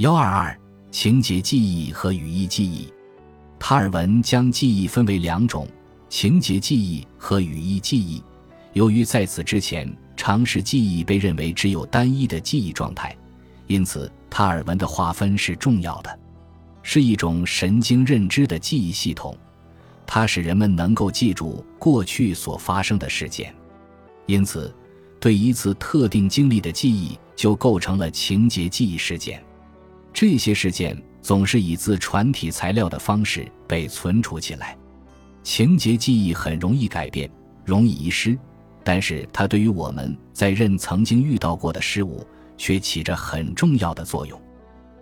幺二二情节记忆和语义记忆，塔尔文将记忆分为两种：情节记忆和语义记忆。由于在此之前，常识记忆被认为只有单一的记忆状态，因此塔尔文的划分是重要的，是一种神经认知的记忆系统，它使人们能够记住过去所发生的事件。因此，对一次特定经历的记忆就构成了情节记忆事件。这些事件总是以自传体材料的方式被存储起来。情节记忆很容易改变，容易遗失，但是它对于我们在认曾经遇到过的事物却起着很重要的作用。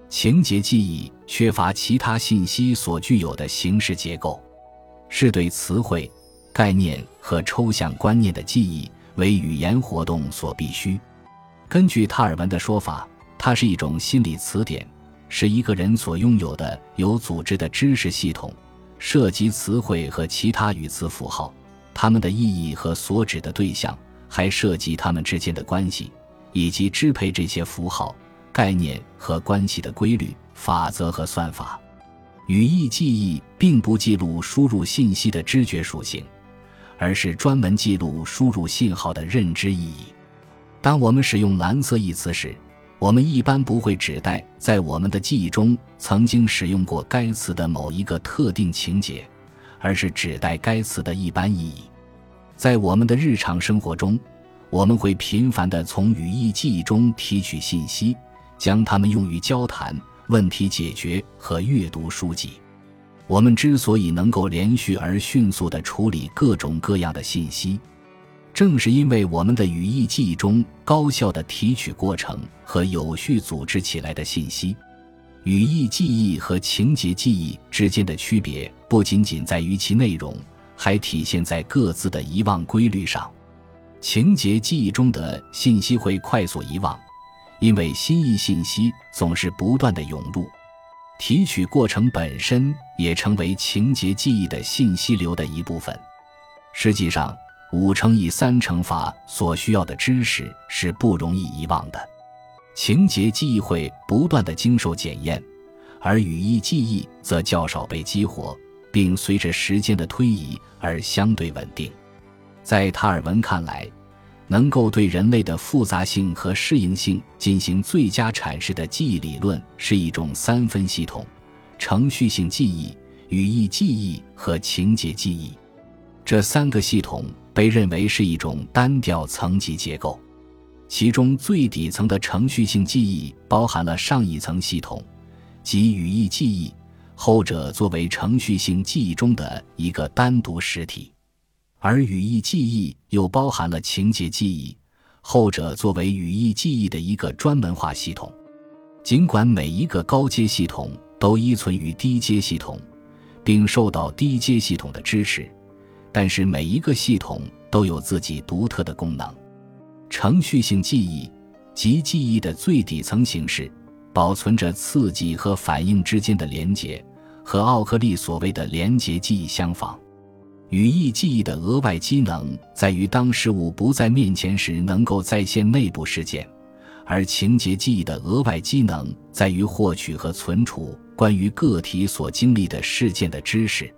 情节记忆缺乏其他信息所具有的形式结构，是对词汇、概念和抽象观念的记忆为语言活动所必须。根据塔尔文的说法，它是一种心理词典。是一个人所拥有的有组织的知识系统，涉及词汇和其他语词符号，它们的意义和所指的对象，还涉及它们之间的关系，以及支配这些符号、概念和关系的规律、法则和算法。语义记忆并不记录输入信息的知觉属性，而是专门记录输入信号的认知意义。当我们使用“蓝色”一词时，我们一般不会指代在我们的记忆中曾经使用过该词的某一个特定情节，而是指代该词的一般意义。在我们的日常生活中，我们会频繁地从语义记忆中提取信息，将它们用于交谈、问题解决和阅读书籍。我们之所以能够连续而迅速地处理各种各样的信息，正是因为我们的语义记忆中高效的提取过程和有序组织起来的信息，语义记忆和情节记忆之间的区别不仅仅在于其内容，还体现在各自的遗忘规律上。情节记忆中的信息会快速遗忘，因为新意信息总是不断的涌入，提取过程本身也成为情节记忆的信息流的一部分。实际上。五乘以三乘法所需要的知识是不容易遗忘的，情节记忆会不断的经受检验，而语义记忆则较少被激活，并随着时间的推移而相对稳定。在塔尔文看来，能够对人类的复杂性和适应性进行最佳阐释的记忆理论是一种三分系统：程序性记忆、语义记忆和情节记忆。这三个系统。被认为是一种单调层级结构，其中最底层的程序性记忆包含了上一层系统，即语义记忆，后者作为程序性记忆中的一个单独实体；而语义记忆又包含了情节记忆，后者作为语义记忆的一个专门化系统。尽管每一个高阶系统都依存于低阶系统，并受到低阶系统的支持。但是每一个系统都有自己独特的功能。程序性记忆及记忆的最底层形式，保存着刺激和反应之间的连结，和奥克利所谓的连结记忆相仿。语义记忆的额外机能在于当事物不在面前时能够再现内部事件，而情节记忆的额外机能在于获取和存储关于个体所经历的事件的知识。